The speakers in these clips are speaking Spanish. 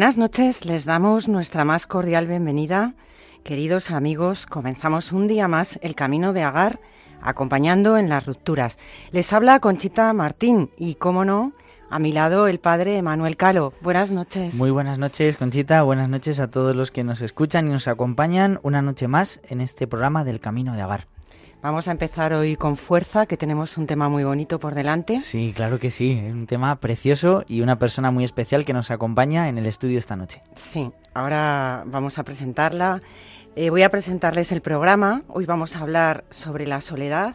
Buenas noches, les damos nuestra más cordial bienvenida. Queridos amigos, comenzamos un día más el camino de Agar, acompañando en las rupturas. Les habla Conchita Martín y, cómo no, a mi lado el padre Emanuel Calo. Buenas noches. Muy buenas noches, Conchita. Buenas noches a todos los que nos escuchan y nos acompañan una noche más en este programa del Camino de Agar. Vamos a empezar hoy con fuerza, que tenemos un tema muy bonito por delante. Sí, claro que sí. Es un tema precioso y una persona muy especial que nos acompaña en el estudio esta noche. Sí, ahora vamos a presentarla. Eh, voy a presentarles el programa. Hoy vamos a hablar sobre la soledad,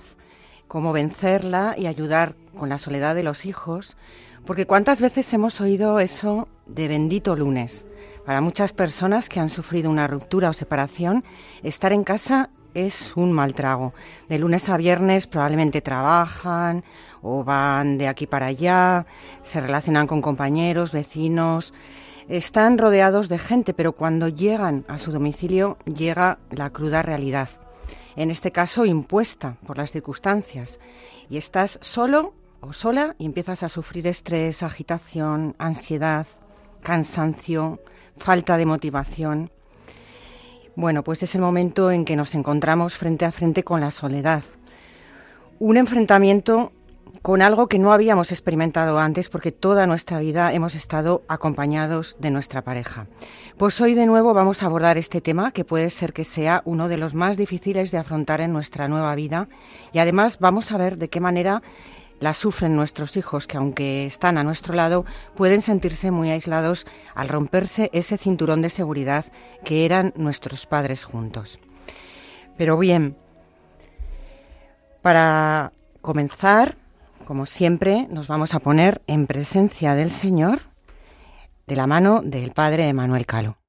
cómo vencerla y ayudar con la soledad de los hijos. Porque cuántas veces hemos oído eso de bendito lunes. Para muchas personas que han sufrido una ruptura o separación, estar en casa es un mal trago. De lunes a viernes probablemente trabajan o van de aquí para allá, se relacionan con compañeros, vecinos, están rodeados de gente, pero cuando llegan a su domicilio llega la cruda realidad. En este caso impuesta por las circunstancias. Y estás solo o sola y empiezas a sufrir estrés, agitación, ansiedad, cansancio, falta de motivación. Bueno, pues es el momento en que nos encontramos frente a frente con la soledad. Un enfrentamiento con algo que no habíamos experimentado antes porque toda nuestra vida hemos estado acompañados de nuestra pareja. Pues hoy de nuevo vamos a abordar este tema que puede ser que sea uno de los más difíciles de afrontar en nuestra nueva vida y además vamos a ver de qué manera la sufren nuestros hijos que aunque están a nuestro lado pueden sentirse muy aislados al romperse ese cinturón de seguridad que eran nuestros padres juntos. Pero bien, para comenzar, como siempre, nos vamos a poner en presencia del Señor de la mano del Padre Emanuel Calo.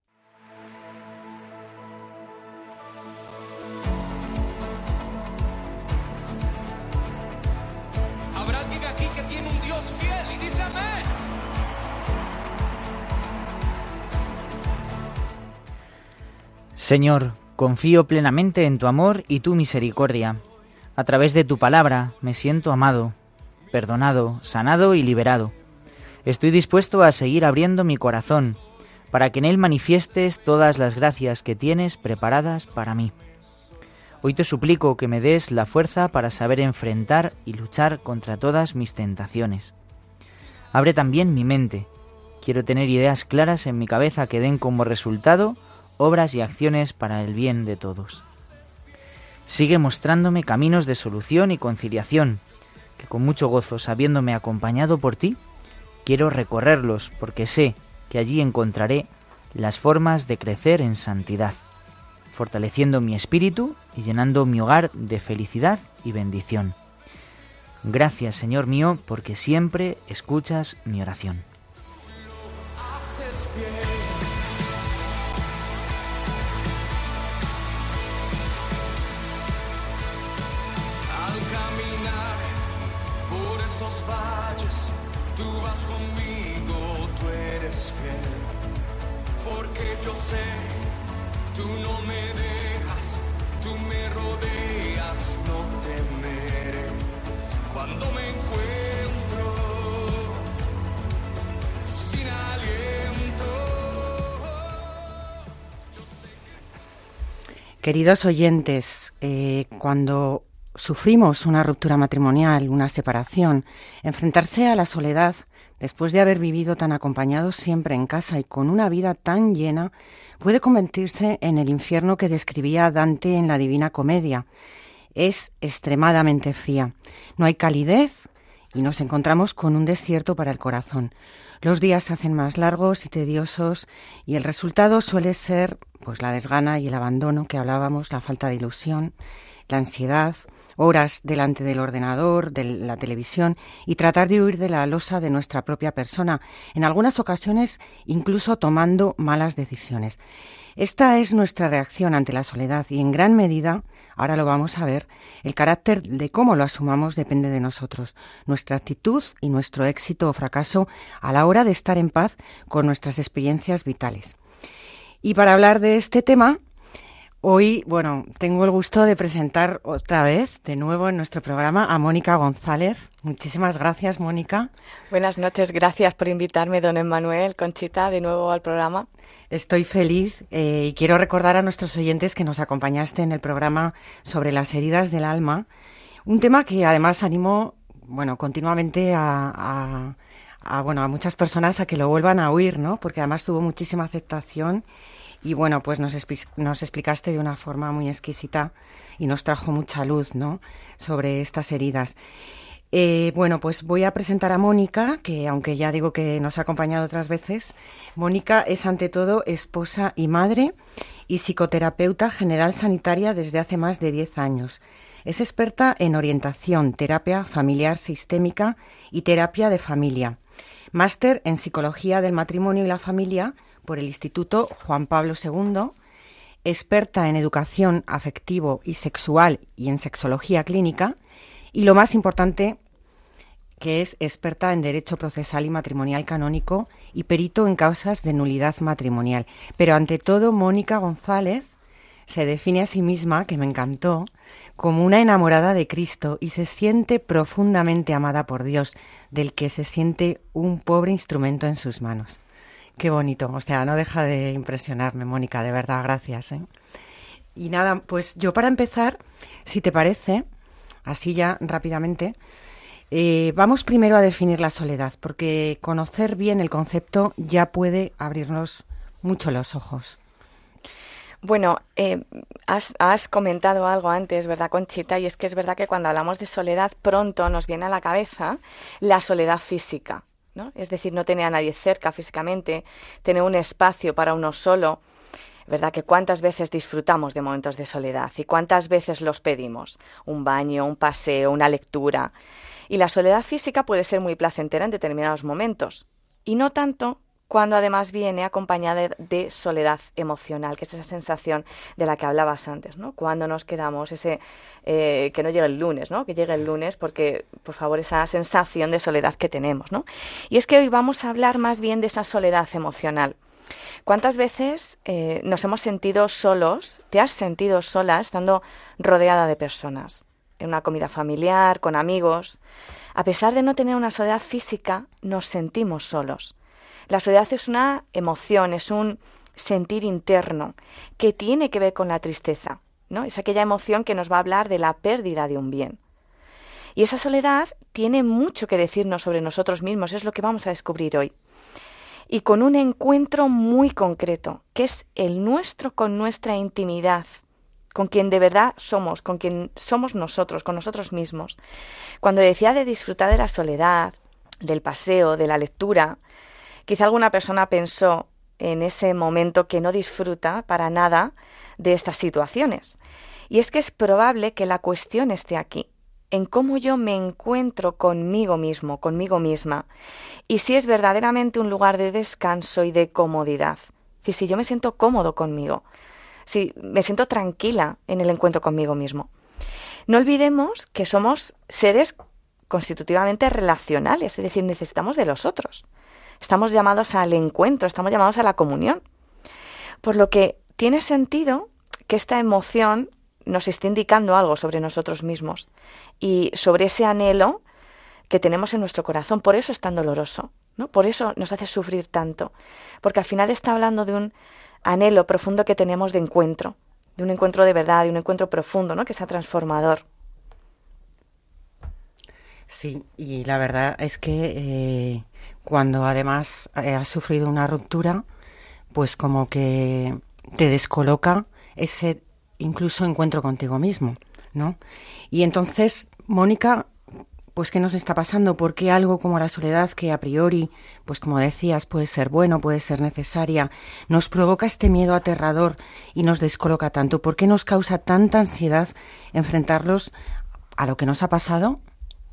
Señor, confío plenamente en tu amor y tu misericordia. A través de tu palabra me siento amado, perdonado, sanado y liberado. Estoy dispuesto a seguir abriendo mi corazón para que en él manifiestes todas las gracias que tienes preparadas para mí. Hoy te suplico que me des la fuerza para saber enfrentar y luchar contra todas mis tentaciones. Abre también mi mente. Quiero tener ideas claras en mi cabeza que den como resultado obras y acciones para el bien de todos. Sigue mostrándome caminos de solución y conciliación, que con mucho gozo, sabiéndome acompañado por ti, quiero recorrerlos porque sé que allí encontraré las formas de crecer en santidad, fortaleciendo mi espíritu y llenando mi hogar de felicidad y bendición. Gracias, Señor mío, porque siempre escuchas mi oración. Queridos oyentes, eh, cuando sufrimos una ruptura matrimonial, una separación, enfrentarse a la soledad después de haber vivido tan acompañados siempre en casa y con una vida tan llena, puede convertirse en el infierno que describía Dante en la Divina Comedia. Es extremadamente fría. No hay calidez y nos encontramos con un desierto para el corazón. Los días se hacen más largos y tediosos y el resultado suele ser pues la desgana y el abandono que hablábamos, la falta de ilusión, la ansiedad, horas delante del ordenador, de la televisión y tratar de huir de la losa de nuestra propia persona, en algunas ocasiones incluso tomando malas decisiones. Esta es nuestra reacción ante la soledad y en gran medida, ahora lo vamos a ver, el carácter de cómo lo asumamos depende de nosotros, nuestra actitud y nuestro éxito o fracaso a la hora de estar en paz con nuestras experiencias vitales. Y para hablar de este tema, Hoy, bueno, tengo el gusto de presentar otra vez, de nuevo en nuestro programa, a Mónica González. Muchísimas gracias, Mónica. Buenas noches, gracias por invitarme, don Emmanuel, Conchita, de nuevo al programa. Estoy feliz eh, y quiero recordar a nuestros oyentes que nos acompañaste en el programa sobre las heridas del alma, un tema que además animó, bueno, continuamente a, bueno, a muchas personas a que lo vuelvan a oír, ¿no? Porque además tuvo muchísima aceptación y bueno, pues nos, nos explicaste de una forma muy exquisita y nos trajo mucha luz, ¿no? Sobre estas heridas. Eh, bueno, pues voy a presentar a Mónica, que aunque ya digo que nos ha acompañado otras veces, Mónica es ante todo esposa y madre y psicoterapeuta general sanitaria desde hace más de 10 años. Es experta en orientación, terapia familiar sistémica y terapia de familia. Máster en psicología del matrimonio y la familia por el Instituto Juan Pablo II, experta en educación afectivo y sexual y en sexología clínica, y lo más importante, que es experta en derecho procesal y matrimonial canónico y perito en causas de nulidad matrimonial. Pero ante todo, Mónica González se define a sí misma, que me encantó, como una enamorada de Cristo y se siente profundamente amada por Dios, del que se siente un pobre instrumento en sus manos. Qué bonito, o sea, no deja de impresionarme, Mónica, de verdad, gracias. ¿eh? Y nada, pues yo para empezar, si te parece, así ya rápidamente, eh, vamos primero a definir la soledad, porque conocer bien el concepto ya puede abrirnos mucho los ojos. Bueno, eh, has, has, comentado algo antes, ¿verdad, Conchita? Y es que es verdad que cuando hablamos de soledad, pronto nos viene a la cabeza la soledad física. Es decir, no tener a nadie cerca físicamente, tener un espacio para uno solo. ¿Verdad que cuántas veces disfrutamos de momentos de soledad y cuántas veces los pedimos? Un baño, un paseo, una lectura. Y la soledad física puede ser muy placentera en determinados momentos y no tanto cuando además viene acompañada de, soledad emocional, que es esa sensación de la que hablabas antes, ¿no? Cuando nos quedamos, ese eh, que no llegue el lunes, ¿no? Que llegue el lunes, porque, por favor, esa sensación de soledad que tenemos, ¿no? Y es que hoy vamos a hablar más bien de esa soledad emocional. ¿Cuántas veces eh, nos hemos sentido solos, te has sentido sola estando rodeada de personas? En una comida familiar, con amigos. A pesar de no tener una soledad física, nos sentimos solos la soledad es una emoción, es un sentir interno que tiene que ver con la tristeza, ¿no? Es aquella emoción que nos va a hablar de la pérdida de un bien. Y esa soledad tiene mucho que decirnos sobre nosotros mismos, es lo que vamos a descubrir hoy. Y con un encuentro muy concreto, que es el nuestro con nuestra intimidad, con quien de verdad somos, con quien somos nosotros, con nosotros mismos. Cuando decía de disfrutar de la soledad, del paseo, de la lectura, Quizá alguna persona pensó en ese momento que no disfruta para nada de estas situaciones. Y es que es probable que la cuestión esté aquí, en cómo yo me encuentro conmigo mismo, conmigo misma, y si es verdaderamente un lugar de descanso y de comodidad. Si, yo me siento cómodo conmigo, si me siento tranquila en el encuentro conmigo mismo. No olvidemos que somos seres constitutivamente relacionales, es decir, necesitamos de los otros. Estamos llamados al encuentro, estamos llamados a la comunión. Por lo que tiene sentido que esta emoción nos esté indicando algo sobre nosotros mismos y sobre ese anhelo que tenemos en nuestro corazón. Por eso es tan doloroso, ¿no? Por eso nos hace sufrir tanto. Porque al final está hablando de un anhelo profundo que tenemos de encuentro, de un encuentro de verdad, de un encuentro profundo, ¿no? Que sea transformador. Sí, y la verdad es que eh, cuando además eh, has sufrido una ruptura, pues como que te descoloca ese incluso encuentro contigo mismo, ¿no? Y entonces, Mónica, pues qué nos está pasando, por qué algo como la soledad que a priori, pues como decías, puede ser bueno, puede ser necesaria, nos provoca este miedo aterrador y nos descoloca tanto, por qué nos causa tanta ansiedad enfrentarlos a lo que nos ha pasado,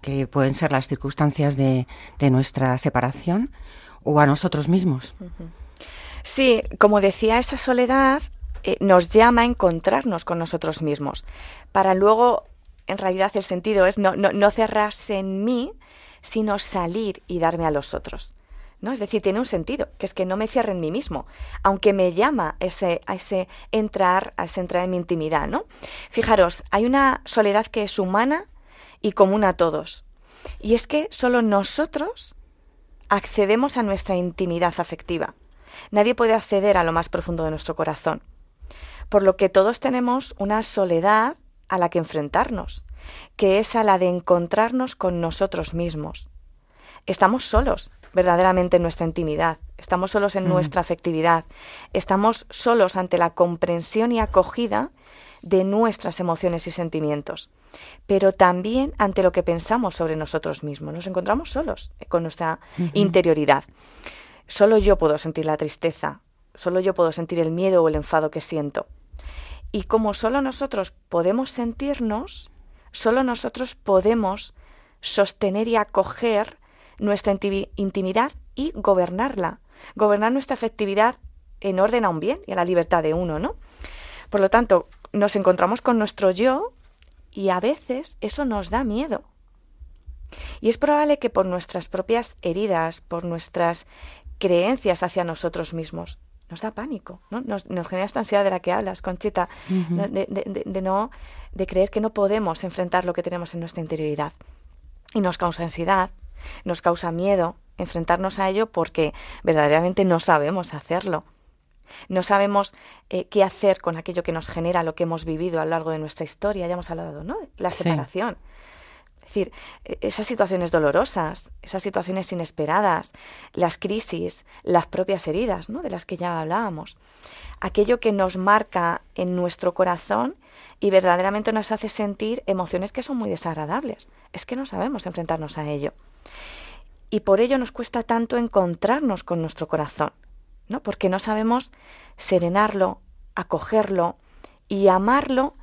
que pueden ser las circunstancias de, de nuestra separación, o a nosotros mismos. Sí, como decía, esa soledad eh, nos llama a encontrarnos con nosotros mismos, para luego en realidad el sentido es no, no, cerrarse en mí, sino salir y darme a los otros. ¿no? Es decir, tiene un sentido, que es que no me cierre en mí mismo, aunque me llama ese, a ese entrar, a ese entrar en mi intimidad, ¿no? Fijaros, hay una soledad que es humana y común a todos. Y es que solo nosotros accedemos a nuestra intimidad afectiva. Nadie puede acceder a lo más profundo de nuestro corazón. Por lo que todos tenemos una soledad a la que enfrentarnos, que es a la de encontrarnos con nosotros mismos. Estamos solos verdaderamente en nuestra intimidad, estamos solos en mm. nuestra afectividad, estamos solos ante la comprensión y acogida de nuestras emociones y sentimientos, pero también ante lo que pensamos sobre nosotros mismos. Nos encontramos solos con nuestra interioridad. Solo yo puedo sentir la tristeza, solo yo puedo sentir el miedo o el enfado que siento. Y como solo nosotros podemos sentirnos, solo nosotros podemos sostener y acoger nuestra intimidad y gobernarla, gobernar nuestra afectividad en orden a un bien y a la libertad de uno, ¿no? Por lo tanto, nos encontramos con nuestro yo y a veces eso nos da miedo. Y es probable que por nuestras propias heridas, por nuestras creencias hacia nosotros mismos, nos da pánico, ¿no? Nos, genera esta ansiedad de la que hablas, Conchita, de, no, de creer que no podemos enfrentar lo que tenemos en nuestra interioridad. Y nos causa ansiedad, nos causa miedo enfrentarnos a ello porque verdaderamente no sabemos hacerlo. No sabemos eh, qué hacer con aquello que nos genera lo que hemos vivido a lo largo de nuestra historia. Ya hemos hablado, ¿no? La separación. Decir, e, esas situaciones dolorosas, esas situaciones inesperadas, las crisis, las propias heridas, ¿no? de las que ya hablábamos, aquello que nos marca en nuestro corazón y verdaderamente nos hace sentir emociones que son muy desagradables. Es que no sabemos enfrentarnos a ello. Y por ello nos cuesta tanto encontrarnos con nuestro corazón, ¿no? Porque no sabemos serenarlo, acogerlo y amarlo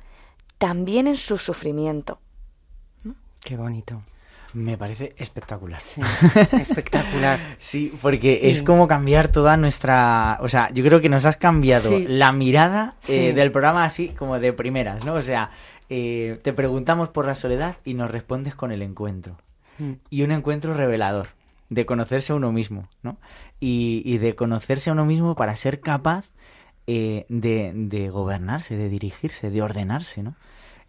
también en su sufrimiento. Qué bonito. Me parece espectacular. espectacular. sí, porque es como cambiar toda nuestra... O sea, yo creo que nos has cambiado la mirada eh, del programa así como de primeras, ¿no? O sea, eh, te preguntamos por la soledad y nos respondes con el encuentro. Mm. Y un encuentro revelador, de conocerse a uno mismo, ¿no? Y, de conocerse a uno mismo para ser capaz eh, de, de gobernarse, de dirigirse, de ordenarse, ¿no?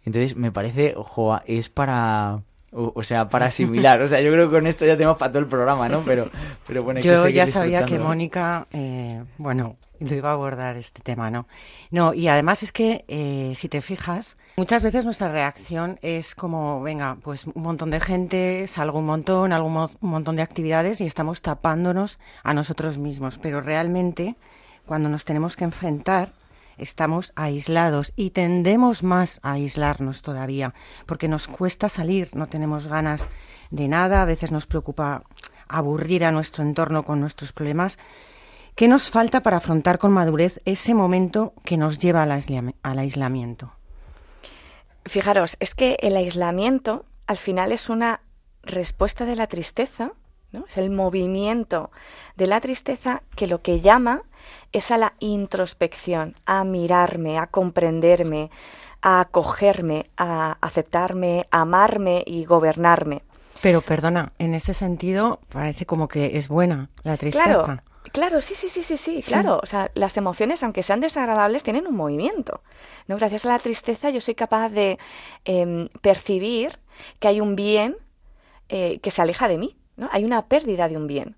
Entonces, me parece, ojo, es para... O, sea, para asimilar. O sea, yo creo que con esto ya tenemos para todo el programa, ¿no? Pero, pero bueno, hay Yo ya sabía que Mónica, eh, bueno, lo iba a abordar este tema, ¿no? No, y además es que, eh, si te fijas, muchas veces nuestra reacción es como, venga, pues un montón de gente, salgo un montón, algo un montón de actividades y estamos tapándonos a nosotros mismos. Pero realmente, cuando nos tenemos que enfrentar estamos aislados y tendemos más a aislarnos todavía, porque nos cuesta salir, no tenemos ganas de nada, a veces nos preocupa aburrir a nuestro entorno con nuestros problemas. ¿Qué nos falta para afrontar con madurez ese momento que nos lleva al, aislamiento? Fijaros, es que el aislamiento al final es una respuesta de la tristeza, ¿no? es el movimiento de la tristeza que lo que llama es a la introspección, a mirarme, a comprenderme, a acogerme, a aceptarme, a amarme y gobernarme. Pero perdona, en ese sentido parece como que es buena la tristeza. Claro, claro, sí, sí, sí, sí, sí, claro. O sea, las emociones, aunque sean desagradables, tienen un movimiento. ¿no? Gracias a la tristeza yo soy capaz de em, percibir que hay un bien eh, que se aleja de mí. ¿no? Hay una pérdida de un bien.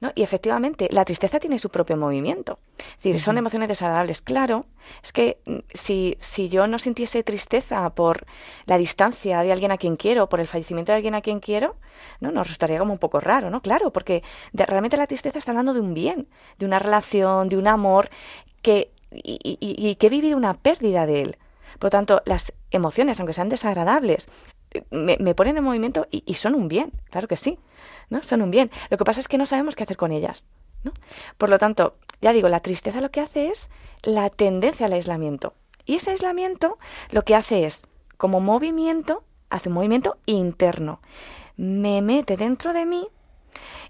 ¿No? Y efectivamente, la tristeza tiene su propio movimiento. Es decir, son emociones desagradables. Claro, es que mm, si, si yo no sintiese tristeza por la distancia de alguien a quien quiero, por el fallecimiento de alguien a quien quiero, ¿no? nos resultaría como un poco raro, ¿no? Claro, porque realmente la tristeza está hablando de un bien, de una relación, de un amor que, y, y que he vivido una pérdida de él. Por lo tanto, las emociones, aunque sean desagradables, me, ponen en movimiento y, son un bien, claro que sí, ¿no? Son un bien. Lo que pasa es que no sabemos qué hacer con ellas, ¿no? Por lo tanto, ya digo, la tristeza lo que hace es la tendencia al aislamiento. Y ese aislamiento lo que hace es, como movimiento, hace un movimiento interno. Me mete dentro de mí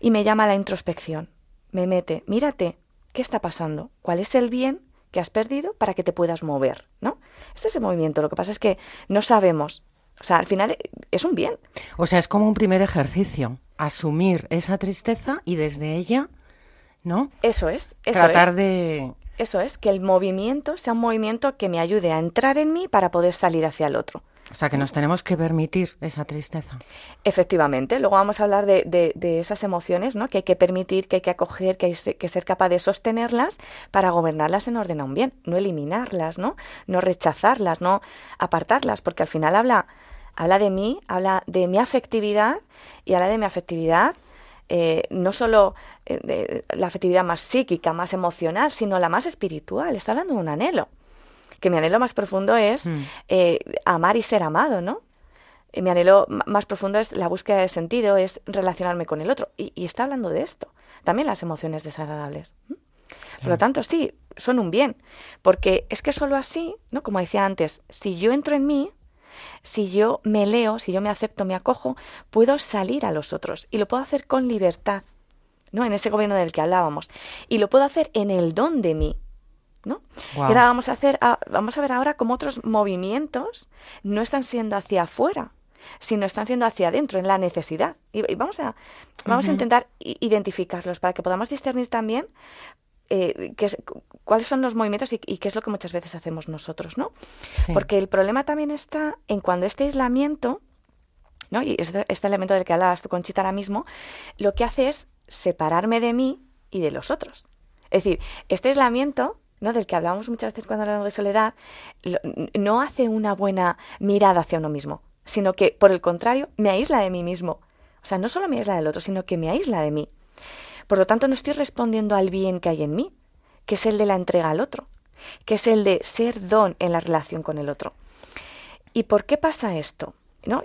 y me llama a la introspección. Me mete, mírate, ¿qué está pasando? ¿Cuál es el bien que has perdido para que te puedas mover, ¿no? Este es el movimiento. Lo que pasa es que no sabemos o sea, al final es un bien. O sea, es como un primer ejercicio, asumir esa tristeza y desde ella, ¿no? Eso es. Eso Tratar de... Eso es, que el movimiento sea un movimiento que me ayude a entrar en mí para poder salir hacia el otro. O sea, que nos tenemos que permitir esa tristeza. Efectivamente. Luego vamos a hablar de, de, esas emociones, ¿no? Que hay que permitir, que hay que acoger, que hay que ser capaz de sostenerlas para gobernarlas en orden a un bien. No eliminarlas, ¿no? No rechazarlas, no apartarlas, porque al final habla, habla de mí, habla de mi afectividad y habla de mi afectividad eh, no solo eh, de la afectividad más psíquica, más emocional, sino la más espiritual. Está hablando de un anhelo que mi anhelo más profundo es mm. eh, amar y ser amado, ¿no? mi anhelo más profundo es la búsqueda de sentido, es relacionarme con el otro. Y, está hablando de esto. También las emociones desagradables. Por lo tanto, sí, son un bien. Porque es que solo así, ¿no? Como decía antes, si yo entro en mí, si yo me leo, si yo me acepto, me acojo, puedo salir a los otros. Y lo puedo hacer con libertad, ¿no? En ese gobierno del que hablábamos. Y lo puedo hacer en el don de mí. ¿no? Y ahora vamos a hacer, vamos a ver ahora cómo otros movimientos no están siendo hacia afuera, sino están siendo hacia adentro, en la necesidad. Y, vamos a, vamos a intentar identificarlos para que podamos discernir también eh, cuáles son los movimientos y, qué es lo que muchas veces hacemos nosotros, ¿no? Porque el problema también está en cuando este aislamiento, ¿no? Y este, este elemento del que hablabas tú, Conchita, ahora mismo, lo que hace es separarme de mí y de los otros. Es decir, este aislamiento ¿no? del que hablamos muchas veces cuando hablamos de soledad, no hace una buena mirada hacia uno mismo, sino que, por el contrario, me aísla de mí mismo. O sea, no solo me aísla del otro, sino que me aísla de mí. Por lo tanto, no estoy respondiendo al bien que hay en mí, que es el de la entrega al otro, que es el de ser don en la relación con el otro. ¿Y por qué pasa esto? ¿no?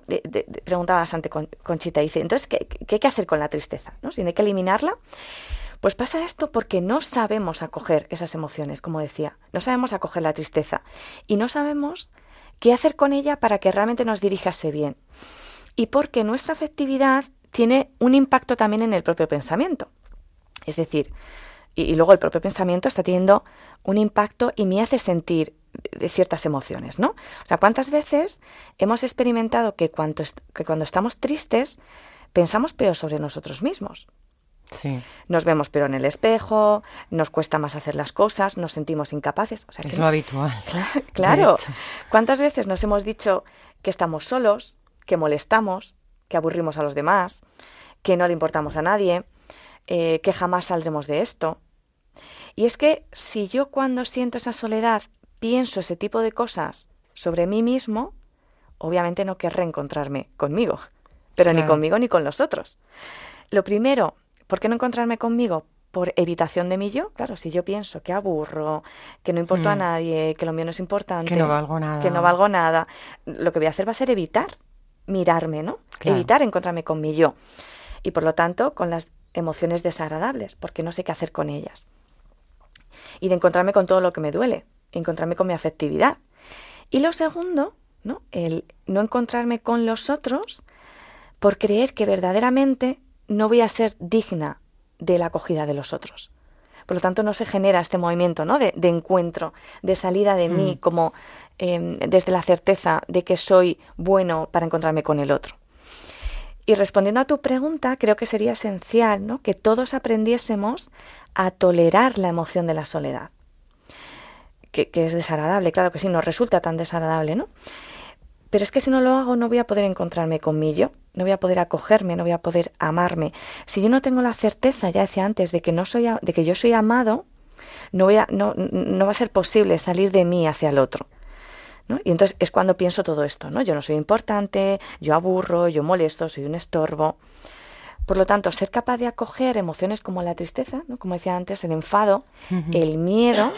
preguntaba bastante Conchita, dice, entonces, ¿qué, ¿qué, hay que hacer con la tristeza? ¿no? Si no hay que eliminarla, pues pasa esto porque no sabemos acoger esas emociones, como decía, no sabemos acoger la tristeza y no sabemos qué hacer con ella para que realmente nos dirijase bien. Y porque nuestra afectividad tiene un impacto también en el propio pensamiento. Es decir, y, luego el propio pensamiento está teniendo un impacto y me hace sentir de ciertas emociones, ¿no? O sea, ¿cuántas veces hemos experimentado que cuando, que cuando estamos tristes pensamos peor sobre nosotros mismos? Nos vemos pero en el espejo, nos cuesta más hacer las cosas, nos sentimos incapaces. es lo habitual. Claro. ¿Cuántas veces nos hemos dicho que estamos solos, que molestamos, que aburrimos a los demás, que no le importamos a nadie, eh, que jamás saldremos de esto? Y es que si yo cuando siento esa soledad pienso ese tipo de cosas sobre mí mismo, obviamente no querré encontrarme conmigo, pero ni conmigo ni con los otros. Lo primero ¿Por qué no encontrarme conmigo? Por evitación de mí yo, claro, si yo pienso que aburro, que no importo a mm. nadie, que lo mío no es importante, que no valgo nada, que no valgo nada, lo que voy a hacer va a ser evitar mirarme, ¿no? Evitar encontrarme con mí yo. Y por lo tanto, con las emociones desagradables, porque no sé qué hacer con ellas. Y de encontrarme con todo lo que me duele, encontrarme con mi afectividad. Y lo segundo, ¿no? El no encontrarme con los otros por creer que verdaderamente no voy a ser digna de la acogida de los otros. Por lo tanto, no se genera este movimiento ¿no? de, encuentro, de salida de mí, mm. como em, desde la certeza de que soy bueno para encontrarme con el otro. Y respondiendo a tu pregunta, creo que sería esencial ¿no? que todos aprendiésemos a tolerar la emoción de la soledad. Que, es desagradable, claro que sí, nos resulta tan desagradable, ¿no? Pero es que si no lo hago no voy a poder encontrarme con mí yo no voy a poder acogerme, no voy a poder amarme. Si yo no tengo la certeza, ya decía antes, de que no soy de que yo soy amado, no voy a, no, no va a ser posible salir de mí hacia el otro. ¿No? Y entonces es cuando pienso todo esto, ¿no? Yo no soy importante, yo aburro, yo molesto, soy un estorbo. Por lo tanto, ser capaz de acoger emociones como la tristeza, ¿no? como decía antes, el enfado, el miedo,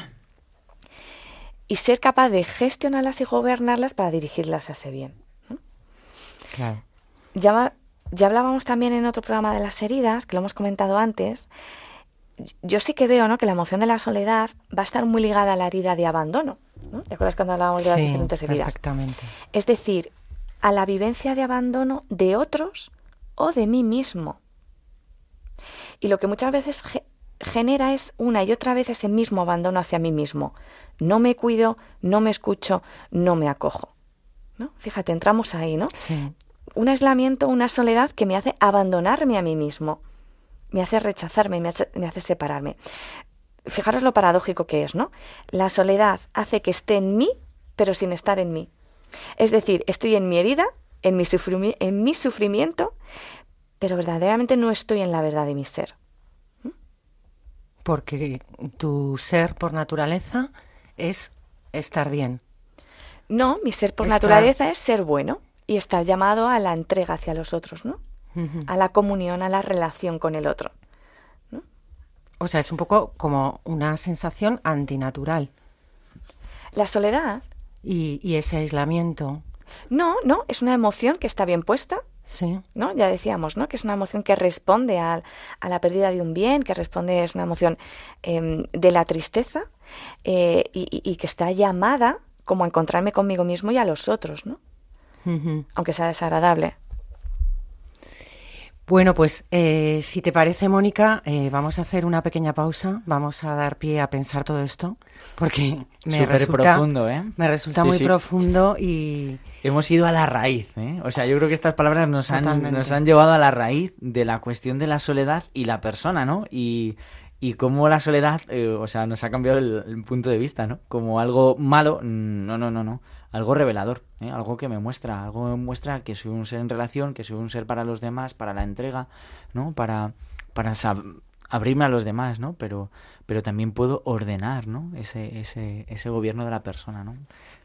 y ser capaz de gestionarlas y gobernarlas para dirigirlas a ese bien. Claro. Ya, ya hablábamos también en otro programa de las heridas, que lo hemos comentado antes. Yo sí que veo ¿no? que la emoción de la soledad va a estar muy ligada a la herida de abandono. ¿No? ¿Te acuerdas cuando hablábamos de las diferentes heridas? Exactamente. Es decir, a la vivencia de abandono de otros o de mí mismo. Y lo que muchas veces genera es una y otra vez ese mismo abandono hacia mí mismo. No me cuido, no me escucho, no me acojo. ¿no? Fíjate, entramos ahí, ¿no? Sí. Un aislamiento, una soledad que me hace abandonarme a mí mismo, me hace rechazarme, me hace, me hace separarme. Fijaros lo paradójico que es, ¿no? La soledad hace que esté en mí, pero sin estar en mí. Es decir, estoy en mi herida, en mi, en mi sufrimiento, pero verdaderamente no estoy en la verdad de mi ser. Porque tu ser por naturaleza es estar bien. No, mi ser por naturaleza es ser bueno y estar llamado a la entrega hacia los otros, ¿no? A la comunión, a la relación con el otro. O sea, es un poco como una sensación antinatural. La soledad. Y, y ese aislamiento. No, no, es una emoción que está bien puesta, Sí. ¿no? Ya decíamos, ¿no? Que es una emoción que responde a, a la pérdida de un bien, que responde, es una emoción eh, de la tristeza eh, y, y, que está llamada como a encontrarme conmigo mismo y a los otros, ¿no? Aunque sea desagradable. Bueno, pues eh, si te parece, Mónica, eh, vamos a hacer una pequeña pausa, vamos a dar pie a pensar todo esto, porque me resulta, profundo, ¿eh? me resulta muy profundo y... Hemos ido a la raíz, ¿eh? O sea, yo creo que estas palabras nos han, nos han llevado a la raíz de la cuestión de la soledad y la persona, ¿no? Y, y cómo la soledad, eh, o sea, nos ha cambiado el, punto de vista, ¿no? Como algo malo, no, no, no, no algo revelador, ¿eh? algo que me muestra, algo me muestra que soy un ser en relación, que soy un ser para los demás, para la entrega, ¿no? Para, para abrirme a los demás, ¿no? Pero, pero también puedo ordenar, ¿no? Ese, ese, ese gobierno de la persona, ¿no?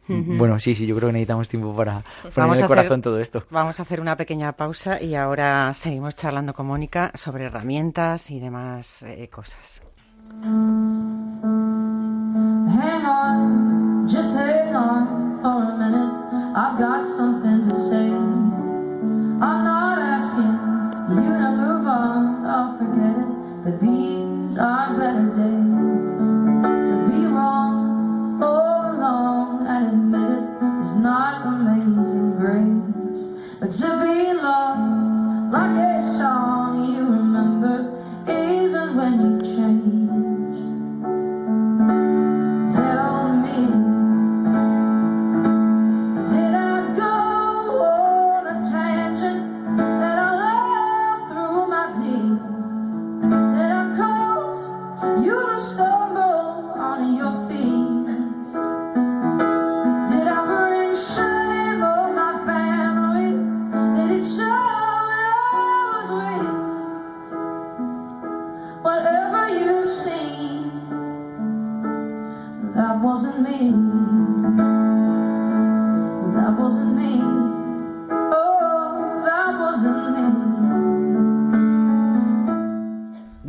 Bueno, sí, sí, yo creo que necesitamos tiempo para poner el corazón todo esto. Vamos a hacer una pequeña pausa y ahora seguimos charlando con Mónica sobre herramientas y demás eh, cosas. Hang on, just hang on for a minute. I've got something to say. I'm not asking you to move on or forget it, but these are better days. Not amazing grace, but to be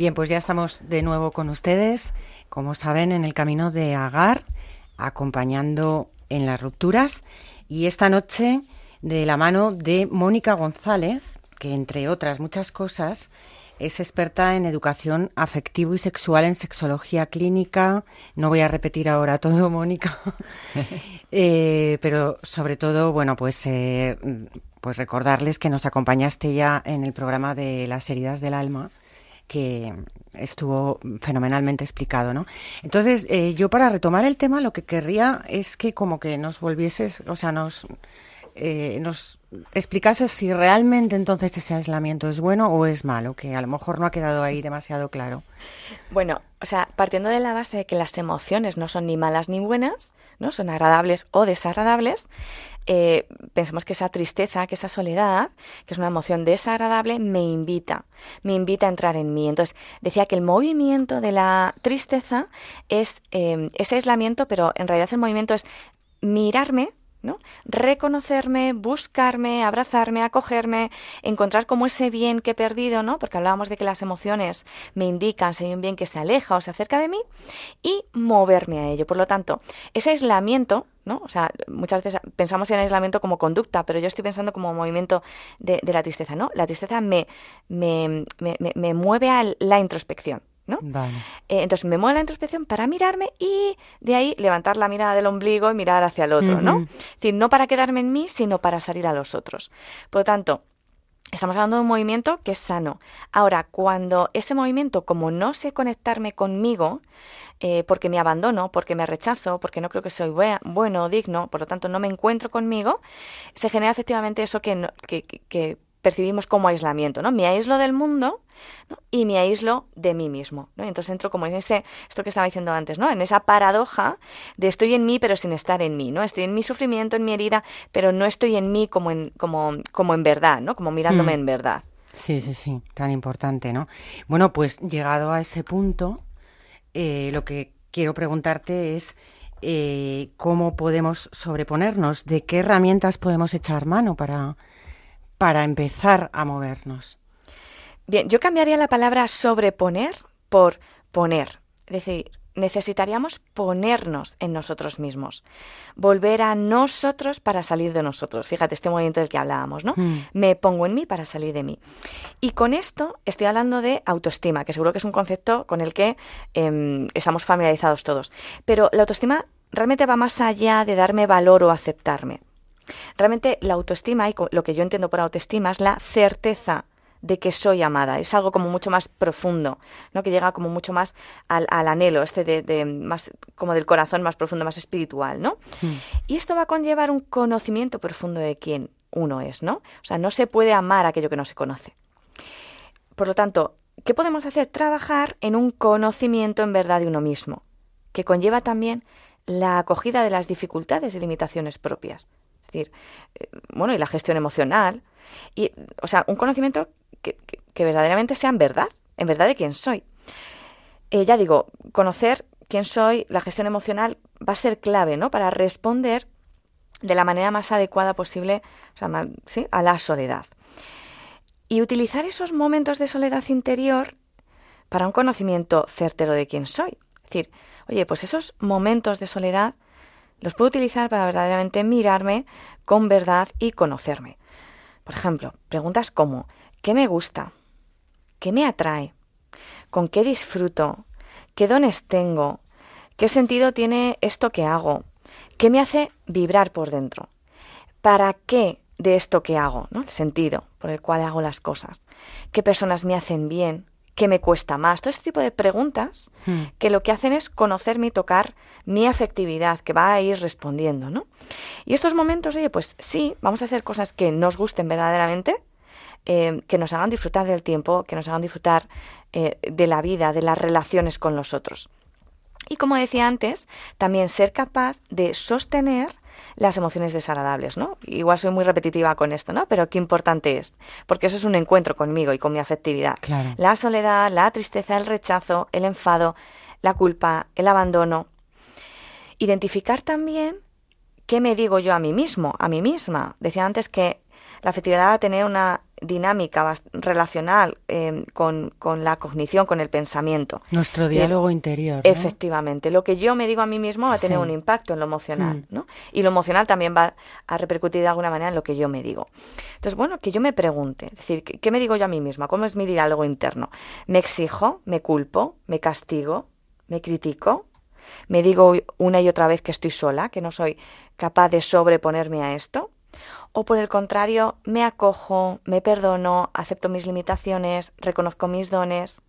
Bien, pues ya estamos de nuevo con ustedes, como saben, en el camino de Agar, acompañando en las rupturas. Y esta noche, de la mano de Mónica González, que entre otras muchas cosas, es experta en educación afectivo y sexual en sexología clínica. No voy a repetir ahora todo, Mónica. eh, pero sobre todo, bueno, pues, eh, pues recordarles que nos acompañaste ya en el programa de las heridas del alma que estuvo fenomenalmente explicado, ¿no? Entonces, eh, yo para retomar el tema, lo que querría es que como que nos volvieses, o sea, nos nos explicases si realmente entonces ese aislamiento es bueno o es malo, que a lo mejor no ha quedado ahí demasiado claro. Bueno, o sea, partiendo de la base de que las emociones no son ni malas ni buenas, ¿no? Son agradables o desagradables, eh, pensemos que esa tristeza, que esa soledad, que es una emoción desagradable, me invita, me invita a entrar en mí. Entonces, decía que el movimiento de la tristeza es eh, ese aislamiento, pero en realidad el movimiento es mirarme ¿no? Reconocerme, buscarme, abrazarme, acogerme, encontrar como ese bien que he perdido, ¿no? Porque hablábamos de que las emociones me indican si hay un bien que se aleja o se acerca de mí y moverme a ello. Por lo tanto, ese aislamiento, ¿no? O sea, muchas veces pensamos en aislamiento como conducta, pero yo estoy pensando como movimiento de, la tristeza, ¿no? La tristeza me, me, me, me mueve a la introspección. Eh, entonces me muevo la introspección para mirarme y de ahí levantar la mirada del ombligo y mirar hacia el otro, ¿no? Es decir, no para quedarme en mí, sino para salir a los otros. Por lo tanto, Estamos hablando de un movimiento que es sano. Ahora, cuando ese movimiento, como no sé conectarme conmigo, eh, porque me abandono, porque me rechazo, porque no creo que soy bueno o digno, por lo tanto no me encuentro conmigo, se genera efectivamente eso que, que, que percibimos como aislamiento, ¿no? Me aíslo del mundo y me aíslo de mí mismo, ¿no? entonces entro como en ese, esto que estaba diciendo antes, ¿no? En esa paradoja de estoy en mí pero sin estar en mí, ¿no? Estoy en mi sufrimiento, en mi herida, pero no estoy en mí como en, como, como en verdad, ¿no? Como mirándome mm. en verdad. Sí, sí, sí, tan importante, ¿no? Bueno, pues llegado a ese punto, eh, lo que quiero preguntarte es eh, cómo podemos sobreponernos, de qué herramientas podemos echar mano para, para empezar a movernos? Bien, yo cambiaría la palabra sobreponer por poner. Es decir, necesitaríamos ponernos en nosotros mismos, volver a nosotros para salir de nosotros. Fíjate, este movimiento del que hablábamos, ¿no? Hmm. Me pongo en mí para salir de mí. Y con esto estoy hablando de autoestima, que seguro que es un concepto con el que em, estamos familiarizados todos. Pero la autoestima realmente va más allá de darme valor o aceptarme. Realmente la autoestima, y lo que yo entiendo por autoestima, es la certeza de que soy amada. Es algo como mucho más profundo, ¿no? Que llega como mucho más al, anhelo, este de, más como del corazón más profundo, más espiritual, ¿no? Hmm. Y esto va a conllevar un conocimiento profundo de quién uno es, ¿no? O sea, no se puede amar aquello que no se conoce. Por lo tanto, ¿qué podemos hacer? Trabajar en un conocimiento en verdad de uno mismo, que conlleva también la acogida de las dificultades y limitaciones propias decir, eh, bueno, y la gestión emocional. Y, o sea, un conocimiento que, verdaderamente sea en verdad, en verdad de quién soy. Eh, ya digo, conocer quién soy, la gestión emocional va a ser clave, ¿no? Para responder de la manera más adecuada posible a la soledad. Y utilizar esos momentos de soledad interior para un conocimiento certero de quién soy. Es decir, oye, pues esos momentos de soledad los puedo utilizar para verdaderamente mirarme con verdad y conocerme. Por ejemplo, preguntas como ¿qué me gusta? ¿Qué me atrae? ¿Con qué disfruto? ¿Qué dones tengo? ¿Qué sentido tiene esto que hago? ¿Qué me hace vibrar por dentro? ¿Para qué de esto que hago? ¿no? El sentido por el cual hago las cosas. ¿Qué personas me hacen bien? ¿Qué me cuesta más? Todo este tipo de preguntas hmm. que lo que hacen es conocerme y tocar mi afectividad, que va a ir respondiendo, ¿no? Y estos momentos, oye, pues sí, vamos a hacer cosas que nos gusten verdaderamente, eh, que nos hagan disfrutar del tiempo, que nos hagan disfrutar eh, de la vida, de las relaciones con los otros. Y como decía antes, también ser capaz de sostener las emociones desagradables, ¿no? Igual soy muy repetitiva con esto, ¿no? Pero qué importante es, porque eso es un encuentro conmigo y con mi afectividad. La soledad, la tristeza, el rechazo, el enfado, la culpa, el abandono. Identificar también qué me digo yo a mí mismo, a mí misma. Decía antes que la afectividad va a tener una dinámica relacional em, con, la cognición, con el pensamiento. Nuestro diálogo interior. Efectivamente. Lo que yo me digo a mí mismo va a tener un impacto en lo emocional, mm. ¿no? Y lo emocional también va a repercutir de alguna manera en lo que yo me digo. Entonces, bueno, que yo me pregunte, es decir, ¿qué, me digo yo a mí misma? ¿Cómo es mi diálogo interno? ¿Me exijo? ¿Me culpo? ¿Me castigo? ¿Me critico? ¿Me digo una y otra vez que estoy sola, que no soy capaz de sobreponerme a esto? O por el contrario, me acojo, me perdono, acepto mis limitaciones, reconozco mis dones.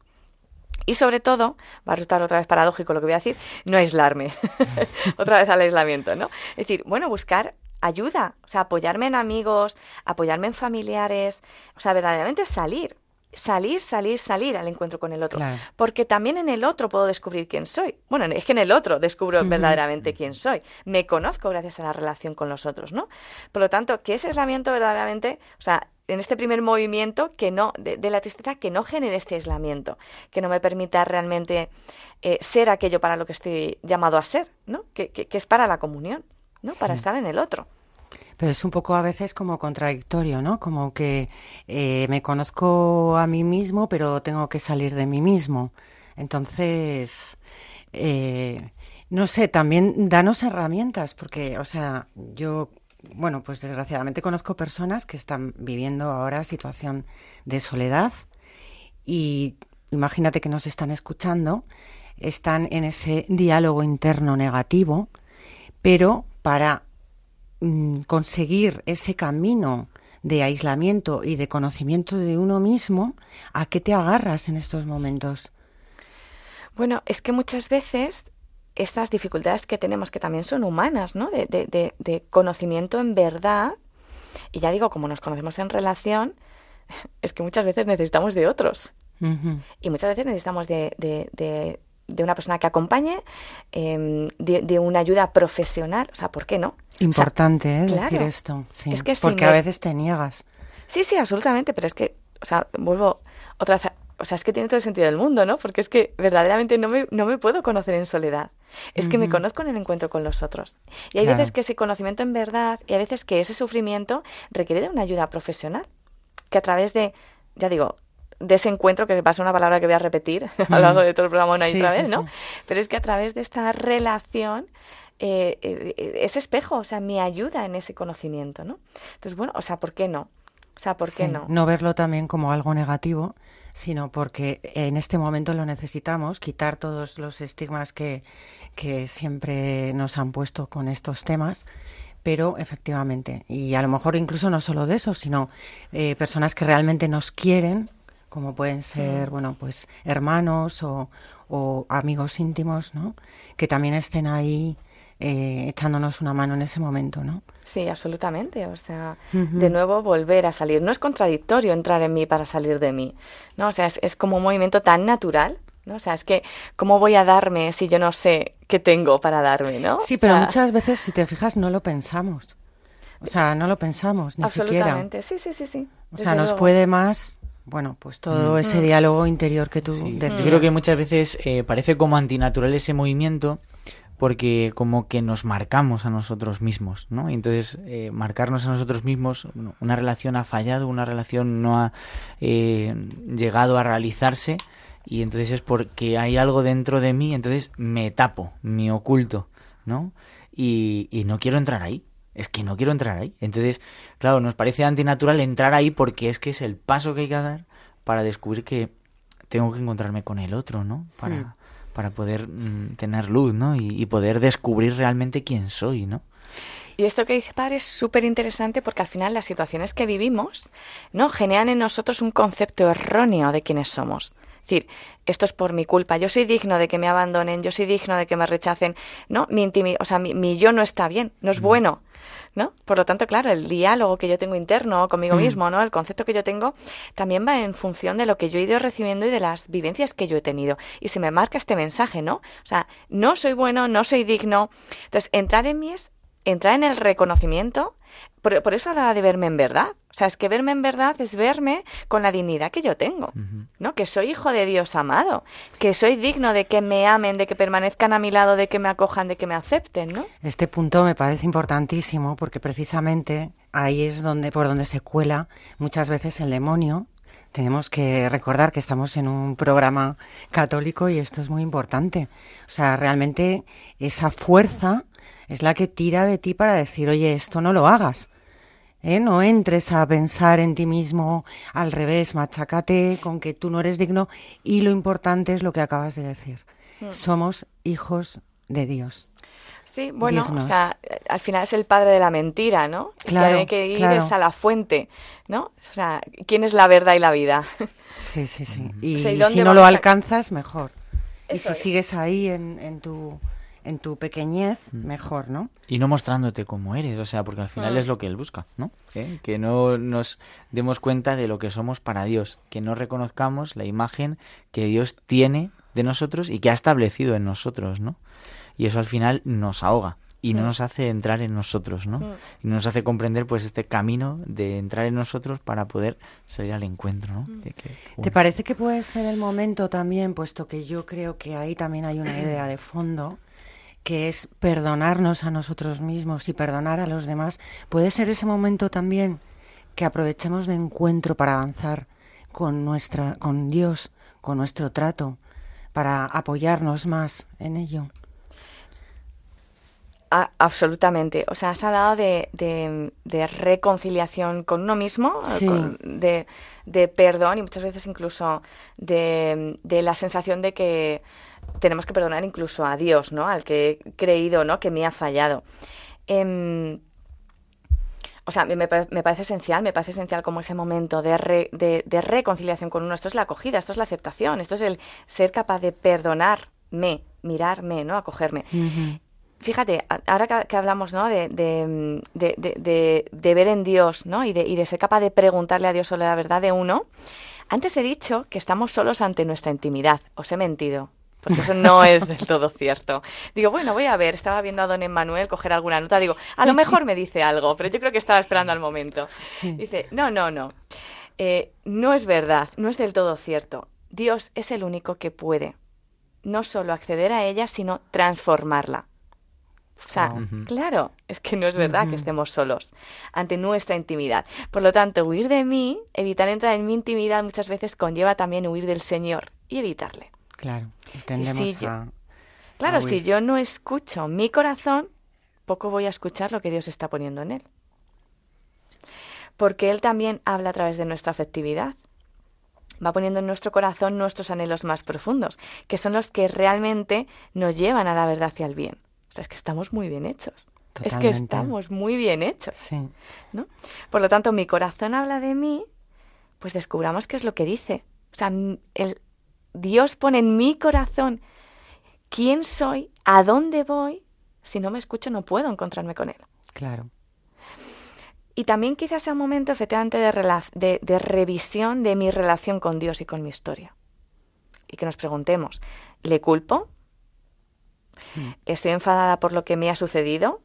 Y sobre todo, va a resultar otra vez paradójico lo que voy a decir, no aislarme. otra vez al aislamiento, ¿no? Es decir, bueno, buscar ayuda, o sea, apoyarme en amigos, apoyarme en familiares, o sea, verdaderamente salir, salir, salir, salir al encuentro con el otro. Claro. Porque también en el otro puedo descubrir quién soy. Bueno, es que en el otro descubro verdaderamente quién soy. Me conozco gracias a la relación con los otros, ¿no? Por lo tanto, que ese aislamiento verdaderamente, o sea, en este primer movimiento que no, de, de la tristeza, que no genere este aislamiento, que no me permita realmente eh, ser aquello para lo que estoy llamado a ser, ¿no? Que, que- que es para la comunión, ¿no? Para Sí. estar en el otro. Pero es un poco a veces como contradictorio, ¿no? Como que eh, me conozco a mí mismo, pero tengo que salir de mí mismo. Entonces, eh, no sé, también danos herramientas, porque, o sea, yo, bueno, pues desgraciadamente conozco personas que están viviendo ahora situación de soledad y imagínate que nos están escuchando, están en ese diálogo interno negativo, pero para conseguir ese camino de aislamiento y de conocimiento de uno mismo, ¿a qué te agarras en estos momentos? Bueno, es que muchas veces estas dificultades que tenemos, que también son humanas, ¿no? De, de- de- de conocimiento en verdad, y ya digo, como nos conocemos en relación, es que muchas veces necesitamos de otros. Y muchas veces necesitamos de, de- una persona que acompañe, em, de, de una ayuda profesional. O sea, ¿por qué no? O sea, Importante ¿eh? decir esto, sí, Es que si porque me- a veces te niegas. Sí, sí, absolutamente, pero es que, o sea, vuelvo otra vez, a- o sea, es que tiene todo el sentido del mundo, ¿no? Porque es que verdaderamente no me, no me puedo conocer en soledad. Es que me conozco en el encuentro con los otros. Y hay Claro. veces que ese conocimiento en verdad y hay veces que ese sufrimiento requiere de una ayuda profesional. Que a través de, ya digo, de ese encuentro, que va a ser una palabra que voy a repetir a lo largo de todo el programa una y Sí, otra sí, vez, ¿no? sí. Pero es que a través de esta relación, eh, eh, eh, ese espejo, o sea, me ayuda en ese conocimiento, ¿no? Entonces, bueno, o sea, ¿por qué no? O sea, ¿por qué Sí, no? No verlo también como algo negativo, sino porque en este momento lo necesitamos, quitar todos los estigmas que, que siempre nos han puesto con estos temas. Pero efectivamente, y a lo mejor incluso no solo de eso, sino eh, personas que realmente nos quieren, como pueden ser, Mm. bueno, pues hermanos o, o amigos íntimos, ¿no? Que también estén ahí eh, echándonos una mano en ese momento, ¿no? Sí, absolutamente. O sea, de nuevo volver a salir. No es contradictorio entrar en mí para salir de mí. ¿no? O sea, es, es como un movimiento tan natural. ¿no? O sea, es que, ¿cómo voy a darme si yo no sé qué tengo para darme? ¿no? Sí, O pero sea, muchas veces, si te fijas, no lo pensamos. O sea, no lo pensamos, ni siquiera. Absolutamente. Sí, sí, sí, sí. O sea, nos luego. puede más, bueno, pues todo ese diálogo interior que tú Sí, decías. Yo creo que muchas veces eh, parece como antinatural ese movimiento porque como que nos marcamos a nosotros mismos, ¿no? Y entonces eh, marcarnos a nosotros mismos, una relación ha fallado, una relación no ha eh, llegado a realizarse y entonces es porque hay algo dentro de mí, entonces me tapo, me oculto, ¿no? Y, y no quiero entrar ahí. Es que no quiero entrar ahí. Entonces, claro, nos parece antinatural entrar ahí porque es que es el paso que hay que dar para descubrir que tengo que encontrarme con el otro, ¿no? Para, Hmm. para poder mm, tener luz, ¿no? Y, y poder descubrir realmente quién soy, ¿no? Y esto que dice Padre es súper interesante porque al final las situaciones que vivimos no generan en nosotros un concepto erróneo de quiénes somos. Es decir, esto es por mi culpa, yo soy digno de que me abandonen, yo soy digno de que me rechacen, ¿no? Mi intimi- o sea, mi, mi yo no está bien, no es bueno, ¿no? Por lo tanto, claro, el diálogo que yo tengo interno conmigo Mm. mismo, ¿no? El concepto que yo tengo también va en función de lo que yo he ido recibiendo y de las vivencias que yo he tenido. Y se me marca este mensaje, ¿no? O sea, no soy bueno, no soy digno. Entonces, entrar en mí es entrar en el reconocimiento. Por, por eso hablaba de verme en verdad. O sea, es que verme en verdad es verme con la dignidad que yo tengo. ¿no? Que soy hijo de Dios amado, que soy digno de que me amen, de que permanezcan a mi lado, de que me acojan, de que me acepten, ¿no? Este punto me parece importantísimo porque precisamente ahí es donde por donde se cuela muchas veces el demonio. Tenemos que recordar que estamos en un programa católico y esto es muy importante. O sea, realmente esa fuerza es la que tira de ti para decir, oye, esto no lo hagas. ¿eh? No entres a pensar en ti mismo al revés, machacate con que tú no eres digno y lo importante es lo que acabas de decir. Mm. Somos hijos de Dios. Sí, bueno, Dignos. o sea, al final es el padre de la mentira, ¿no? Claro, que hay que ir claro. es a la fuente, ¿no? O sea, ¿quién es la verdad y la vida? Sí, sí, sí. Y O sea, ¿y si no lo a- alcanzas, mejor. Y si es. sigues ahí en, en tu en tu pequeñez, Mm. mejor, ¿no? Y no mostrándote como eres, o sea, porque al final Mm. es lo que Él busca, ¿no? ¿Eh? Que no nos demos cuenta de lo que somos para Dios, que no reconozcamos la imagen que Dios tiene de nosotros y que ha establecido en nosotros, ¿no? Y eso al final nos ahoga y no Mm. nos hace entrar en nosotros, ¿no? Mm. Y nos hace comprender pues este camino de entrar en nosotros para poder salir al encuentro, ¿no? Mm. Que- que- ¿Te bueno. parece que puede ser el momento también, puesto que yo creo que ahí también hay una idea de fondo, que es perdonarnos a nosotros mismos y perdonar a los demás? ¿Puede ser ese momento también que aprovechemos de encuentro para avanzar con nuestra, con Dios, con nuestro trato, para apoyarnos más en ello? A- absolutamente. O sea, has hablado de, de- de reconciliación con uno mismo, Sí. con- de, de perdón y muchas veces incluso de, de la sensación de que tenemos que perdonar incluso a Dios, ¿no? Al que he creído, ¿no? Que me ha fallado. Em, o sea, me, me pare- me parece esencial, me parece esencial como ese momento de, re- de, de reconciliación con uno. Esto es la acogida, esto es la aceptación, esto es el ser capaz de perdonarme, mirarme, ¿no? Acogerme. Fíjate, ahora que, hablamos ¿no? de, de, de- de- de- de ver en Dios ¿no? y, de, y de ser capaz de preguntarle a Dios sobre la verdad de uno, antes he dicho que estamos solos ante nuestra intimidad. Os he mentido, porque eso no es del todo cierto. Digo, bueno, voy a ver, estaba viendo a don Emmanuel coger alguna nota, digo, a lo mejor me dice algo, pero yo creo que estaba esperando al momento. Sí. Dice, no, no, no, Eh, no es verdad, no es del todo cierto. Dios es el único que puede no solo acceder a ella, sino transformarla. O sea, claro, es que no es verdad que estemos solos ante nuestra intimidad. Por lo tanto, huir de mí, evitar entrar en mi intimidad muchas veces conlleva también huir del Señor y evitarle. Claro, tendemos si yo-. Claro, a si yo no escucho mi corazón, poco voy a escuchar lo que Dios está poniendo en él. Porque Él también habla a través de nuestra afectividad. Va poniendo en nuestro corazón nuestros anhelos más profundos, que son los que realmente nos llevan a la verdad y al bien. O sea, es que estamos muy bien hechos. Es que estamos muy bien hechos. Sí. ¿no? Por lo tanto, mi corazón habla de mí, pues descubramos qué es lo que dice. O sea, el, Dios pone en mi corazón quién soy, a dónde voy. Si no me escucho, no puedo encontrarme con Él. Claro. Y también quizás sea un momento efectivamente de, de revisión de mi relación con Dios y con mi historia. Y que nos preguntemos, ¿le culpo? Mm. ¿Estoy enfadada por lo que me ha sucedido?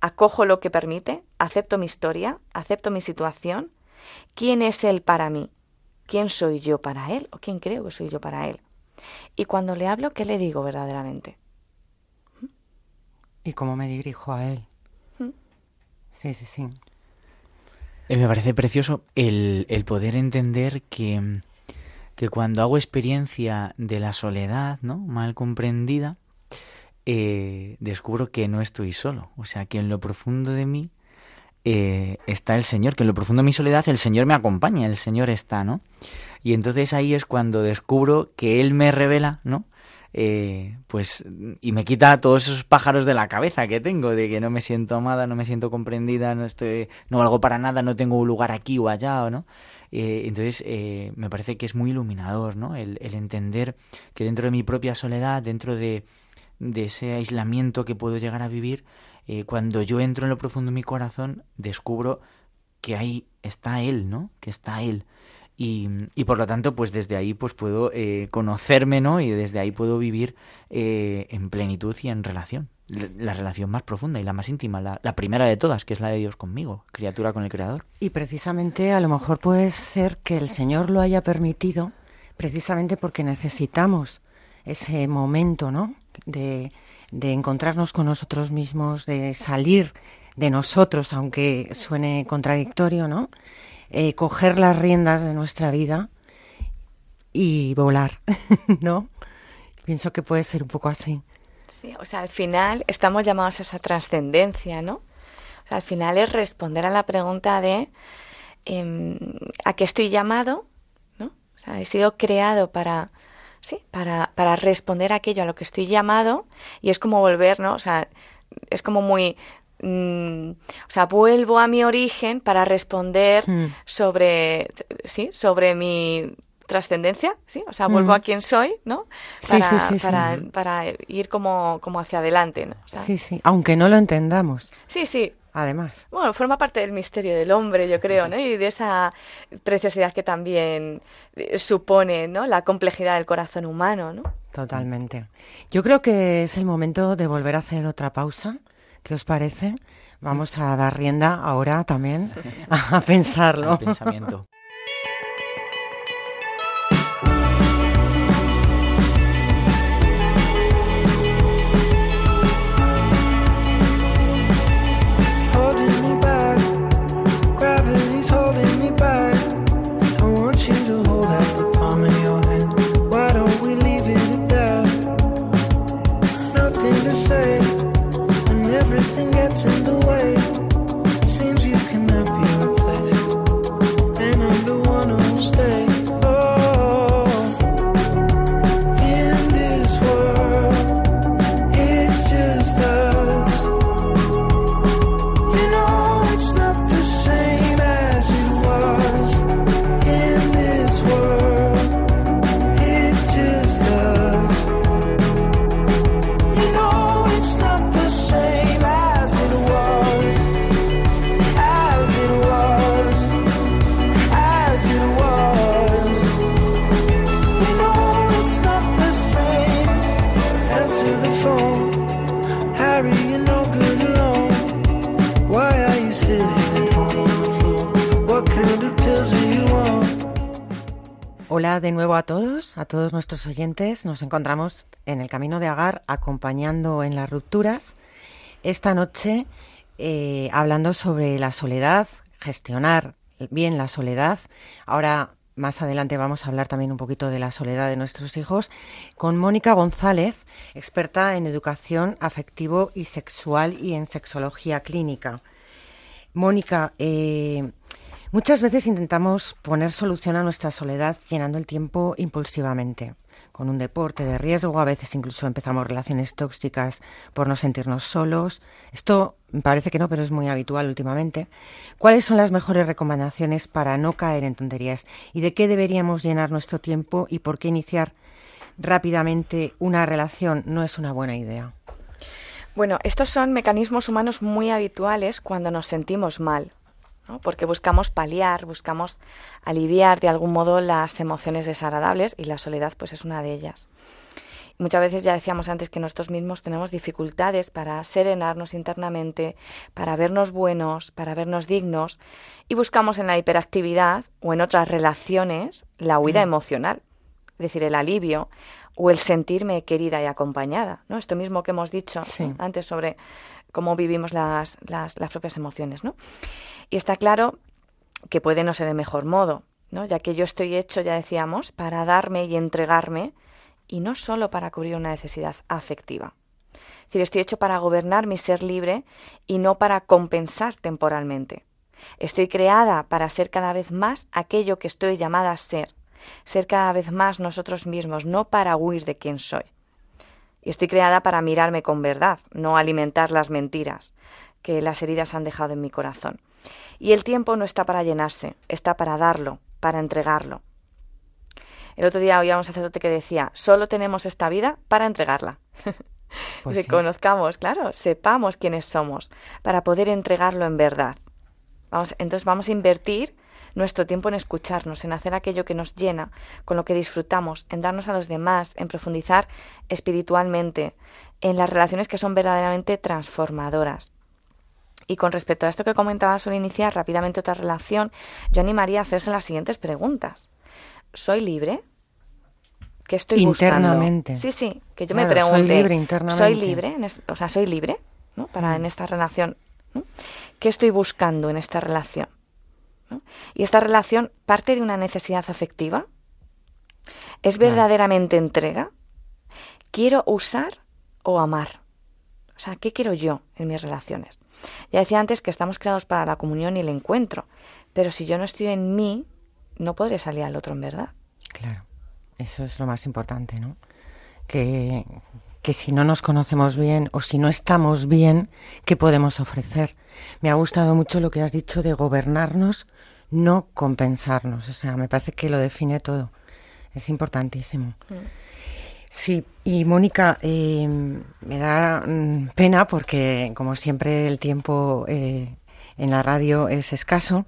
¿Acojo lo que permite? ¿Acepto mi historia? ¿Acepto mi situación? ¿Quién es Él para mí? ¿Quién soy yo para Él? ¿O quién creo que soy yo para Él? Y cuando le hablo, ¿qué le digo verdaderamente? ¿Y cómo me dirijo a él? Mm. Sí, sí, sí. Eh, Me parece precioso el, el poder entender que, que cuando hago experiencia de la soledad, ¿no? Mal comprendida, eh, descubro que no estoy solo. O sea, que en lo profundo de mí eh, está el Señor, que en lo profundo de mi soledad el Señor me acompaña, el Señor está, ¿no? Y entonces ahí es cuando descubro que Él me revela, ¿no? Eh, pues y me quita todos esos pájaros de la cabeza que tengo de que no me siento amada no me siento comprendida no estoy no valgo para nada no tengo un lugar aquí o allá no entonces me parece que es muy iluminador no el entender que dentro de mi propia soledad dentro de, de ese aislamiento que puedo llegar a vivir eh, cuando yo entro en lo profundo de mi corazón descubro que ahí está él no que está él y, y por lo tanto, pues desde ahí pues puedo eh, conocerme, ¿no? Y desde ahí puedo vivir eh, en plenitud y en relación. La, la relación más profunda y la más íntima, la, la primera de todas, que es la de Dios conmigo, criatura con el Creador. Y precisamente a lo mejor puede ser que el Señor lo haya permitido precisamente porque necesitamos ese momento, ¿no? De, encontrarnos con nosotros mismos, de salir de nosotros, aunque suene contradictorio, ¿no? Eh, coger las riendas de nuestra vida y volar, ¿no? Pienso que puede ser un poco así. Sí, o sea, al final estamos llamados a esa trascendencia, ¿no? O sea, al final es responder a la pregunta de em, ¿a qué estoy llamado? ¿No? O sea, he sido creado para, sí, para, para responder a aquello a lo que estoy llamado y es como volver, ¿no? O sea, es como muy... mm, o sea, vuelvo a mi origen para responder Mm. sobre, sí, sobre mi trascendencia, ¿sí? O sea, vuelvo Mm. a quien soy, ¿no? Para, sí, sí, sí. para, para ir como, como hacia adelante, ¿no? O sea, Sí, sí, aunque no lo entendamos, sí, sí. Además. Bueno, forma parte del misterio del hombre, yo creo, ¿no? Y de esa preciosidad que también eh, supone, ¿no? La complejidad del corazón humano, ¿no? Totalmente. Yo creo que es el momento de volver a hacer otra pausa. ¿Qué os parece? Vamos a dar rienda ahora también a pensarlo. Al pensamiento. De nuevo a todos, a todos nuestros oyentes. Nos encontramos en el Camino de Agar acompañando en las rupturas. Esta noche eh, hablando sobre la soledad, gestionar bien la soledad. Ahora más adelante vamos a hablar también un poquito de la soledad de nuestros hijos con Mónica González, experta en educación afectivo y sexual y en sexología clínica. Mónica, eh, muchas veces intentamos poner solución a nuestra soledad llenando el tiempo impulsivamente, con un deporte de riesgo, a veces incluso empezamos relaciones tóxicas por no sentirnos solos. Esto parece que no, pero es muy habitual últimamente. ¿Cuáles son las mejores recomendaciones para no caer en tonterías? ¿Y de qué deberíamos llenar nuestro tiempo y por qué iniciar rápidamente una relación no es una buena idea? Bueno, estos son mecanismos humanos muy habituales cuando nos sentimos mal, ¿no? porque buscamos paliar, buscamos aliviar de algún modo las emociones desagradables y la soledad pues es una de ellas. Muchas veces ya decíamos antes que nosotros mismos tenemos dificultades para serenarnos internamente, para vernos buenos, para vernos dignos y buscamos en la hiperactividad o en otras relaciones la huida emocional, es decir, el alivio o el sentirme querida y acompañada, ¿no? Esto mismo que hemos dicho antes sobre cómo vivimos las, propias emociones, ¿no? Y está claro que puede no ser el mejor modo, ¿no? Ya que yo estoy hecho, ya decíamos, para darme y entregarme y no solo para cubrir una necesidad afectiva. Es decir, estoy hecho para gobernar mi ser libre y no para compensar temporalmente. Estoy creada para ser cada vez más aquello que estoy llamada a ser, ser cada vez más nosotros mismos, no para huir de quien soy. Y estoy creada para mirarme con verdad, no alimentar las mentiras que las heridas han dejado en mi corazón. Y el tiempo no está para llenarse, está para darlo, para entregarlo. El otro día oíamos a un sacerdote que decía, solo tenemos esta vida para entregarla. Pues que sí. conozcamos, claro, sepamos quiénes somos, para poder entregarlo en verdad. Vamos, entonces vamos a invertir nuestro tiempo en escucharnos, en hacer aquello que nos llena, con lo que disfrutamos, en darnos a los demás, en profundizar espiritualmente, en las relaciones que son verdaderamente transformadoras. Y con respecto a esto que comentaba sobre iniciar rápidamente otra relación, yo animaría a hacerse las siguientes preguntas. ¿Soy libre? ¿Qué estoy Internamente. buscando? Sí, sí, que yo Claro, me soy pregunte. libre internamente. ¿Soy libre? o sea, ¿soy libre? ¿no? Para en esta relación. ¿no? ¿Qué estoy buscando en esta relación? ¿No? ¿Y esta relación parte de una necesidad afectiva? ¿Es verdaderamente entrega? ¿Quiero usar o amar? O sea, ¿qué quiero yo en mis relaciones? Ya decía antes que estamos creados para la comunión y el encuentro, pero si yo no estoy en mí, no podré salir al otro en verdad. Claro, eso es lo más importante, ¿no? Que, que si no nos conocemos bien o si no estamos bien, ¿qué podemos ofrecer? Me ha gustado mucho lo que has dicho de gobernarnos, no compensarnos. O sea, me parece que lo define todo. es importantísimo. Sí, y Mónica, eh, me da mm, pena porque, como siempre, el tiempo eh, en la radio es escaso,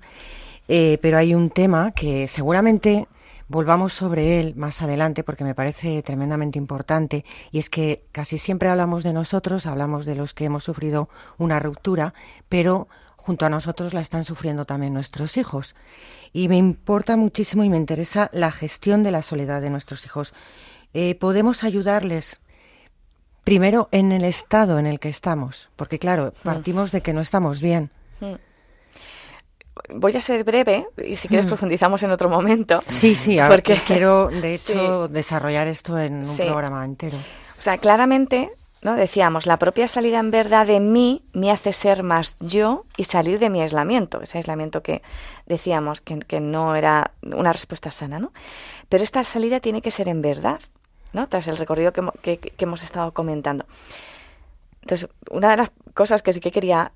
eh, pero hay un tema que seguramente volvamos sobre él más adelante porque me parece tremendamente importante y es que casi siempre hablamos de nosotros, hablamos de los que hemos sufrido una ruptura, pero junto a nosotros la están sufriendo también nuestros hijos. Y me importa muchísimo y me interesa la gestión de la soledad de nuestros hijos. Eh, podemos ayudarles primero en el estado en el que estamos, porque claro, partimos de que no estamos bien. Voy a ser breve y si quieres Mm. profundizamos en otro momento. Sí, sí, Porque- quiero de Sí. hecho desarrollar esto en un Sí. programa entero. O sea, claramente, ¿no? Decíamos, la propia salida en verdad de mí me hace ser más yo y salir de mi aislamiento, ese aislamiento que decíamos que, que no era una respuesta sana, ¿no? Pero esta salida tiene que ser en verdad, ¿no? Tras el recorrido que, que- que hemos estado comentando. Entonces, una de las cosas que sí que quería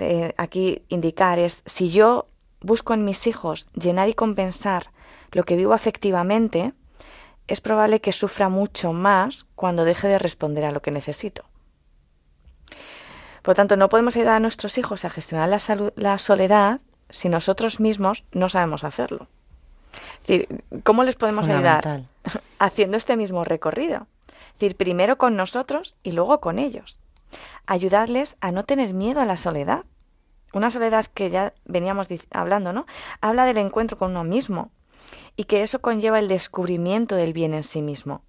eh, aquí indicar es, si yo busco en mis hijos llenar y compensar lo que vivo afectivamente, es probable que sufra mucho más cuando deje de responder a lo que necesito. Por lo tanto, no podemos ayudar a nuestros hijos a gestionar la, salu- la soledad si nosotros mismos no sabemos hacerlo. Es decir, ¿cómo les podemos ayudar? Haciendo este mismo recorrido. Es decir, primero con nosotros y luego con ellos. Ayudarles a no tener miedo a la soledad. Una soledad que ya veníamos hablando, ¿no? Habla del encuentro con uno mismo y que eso conlleva el descubrimiento del bien en sí mismo.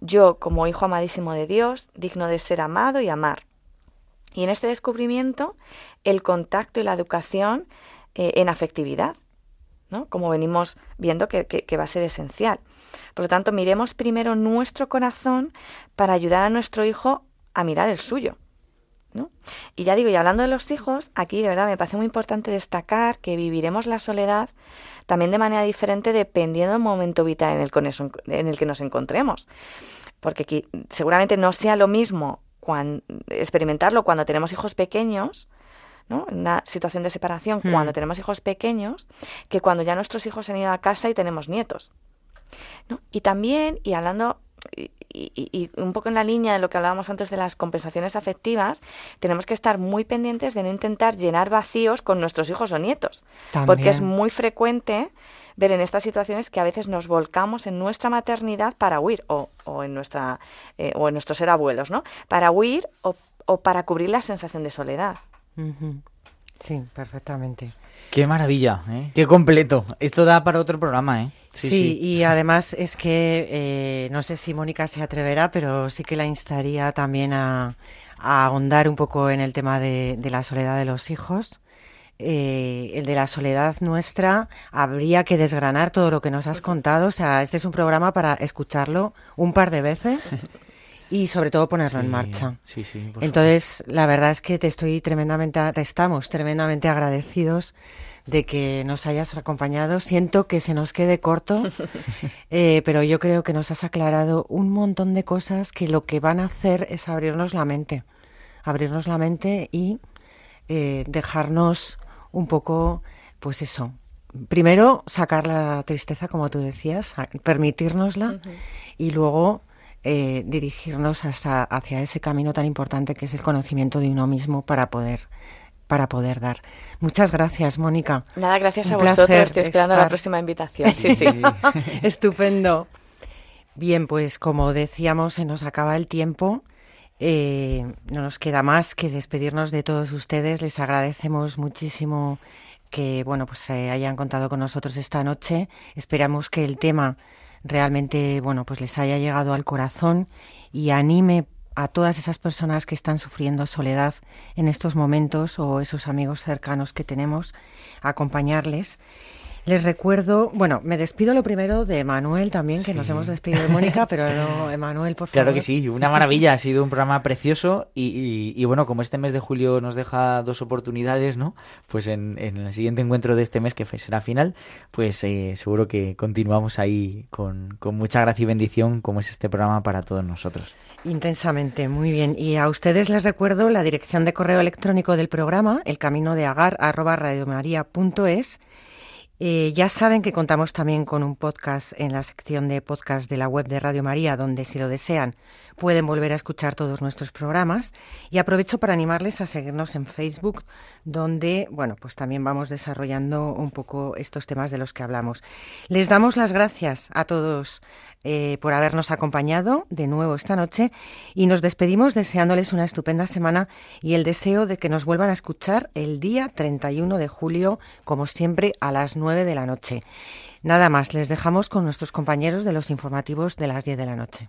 Yo, como hijo amadísimo de Dios, digno de ser amado y amar. Y en este descubrimiento, el contacto y la educación eh, en afectividad, ¿no? como venimos viendo que, va a ser esencial. Por lo tanto, miremos primero nuestro corazón para ayudar a nuestro hijo a mirar el suyo. ¿No? Y ya digo, y hablando de los hijos, aquí de verdad me parece muy importante destacar que viviremos la soledad también de manera diferente dependiendo del momento vital en el, con eso- en el que nos encontremos. Porque aquí, seguramente no sea lo mismo cuan- experimentarlo cuando tenemos hijos pequeños, ¿no? En una situación de separación, Hmm. cuando tenemos hijos pequeños, que cuando ya nuestros hijos han ido a casa y tenemos nietos. ¿no? Y también, y hablando, y, y- y un poco en la línea de lo que hablábamos antes de las compensaciones afectivas, tenemos que estar muy pendientes de no intentar llenar vacíos con nuestros hijos o nietos. Porque es muy frecuente ver en estas situaciones que a veces nos volcamos en nuestra maternidad para huir, o, o en nuestra eh, o en nuestro ser abuelos, ¿no? Para huir o, o para cubrir la sensación de soledad. Sí, perfectamente. Qué maravilla, ¿eh? Qué completo. Esto da para otro programa, ¿eh? Sí, y además es que eh, no sé si Mónica se atreverá, pero sí que la instaría también a, a ahondar un poco en el tema de, de la soledad de los hijos. Eh, el de la soledad nuestra, habría que desgranar todo lo que nos has contado. O sea, este es un programa para escucharlo un par de veces y sobre todo ponerlo en marcha. Sí, sí. Entonces, la verdad es que te estoy tremendamente, te estamos tremendamente agradecidos de que nos hayas acompañado. Siento que se nos quede corto, eh, pero yo creo que nos has aclarado un montón de cosas que lo que van a hacer es abrirnos la mente, abrirnos la mente y eh, dejarnos un poco, pues eso. Primero, sacar la tristeza, como tú decías, permitírnosla y luego eh, dirigirnos hasta- hacia ese camino tan importante que es el conocimiento de uno mismo para poder para poder dar. Muchas gracias, Mónica. Nada, gracias Un a vosotros. Estoy esperando la próxima invitación. Sí, sí. Estupendo. Bien, pues como decíamos, se nos acaba el tiempo. Eh, no nos queda más que despedirnos de todos ustedes. Les agradecemos muchísimo que bueno pues se hayan contado con nosotros esta noche. Esperamos que el tema realmente bueno pues les haya llegado al corazón y anime a todas esas personas que están sufriendo soledad en estos momentos o esos amigos cercanos que tenemos a acompañarles. Les recuerdo, bueno, me despido lo primero de Manuel también, que nos hemos despedido de Mónica, pero no, Emanuel, por favor. Claro que sí, una maravilla, ha sido un programa precioso y, y- y bueno, como este mes de julio nos deja dos oportunidades, ¿no? Pues en, en el siguiente encuentro de este mes, que será final, pues eh, seguro que continuamos ahí con, con mucha gracia y bendición, como es este programa para todos nosotros. Intensamente, muy bien. Y a ustedes les recuerdo la dirección de correo electrónico del programa, el camino de agar arroba radiomaria.es. Eh, ya saben que contamos también con un podcast en la sección de podcast de la web de Radio María, donde si lo desean pueden volver a escuchar todos nuestros programas. Y aprovecho para animarles a seguirnos en Facebook, donde, bueno, pues también vamos desarrollando un poco estos temas de los que hablamos. Les damos las gracias a todos eh, por habernos acompañado de nuevo esta noche y nos despedimos deseándoles una estupenda semana y el deseo de que nos vuelvan a escuchar el día 31 de julio, como siempre, a las 9 de la noche. Nada más, les dejamos con nuestros compañeros de los informativos de las 10 de la noche.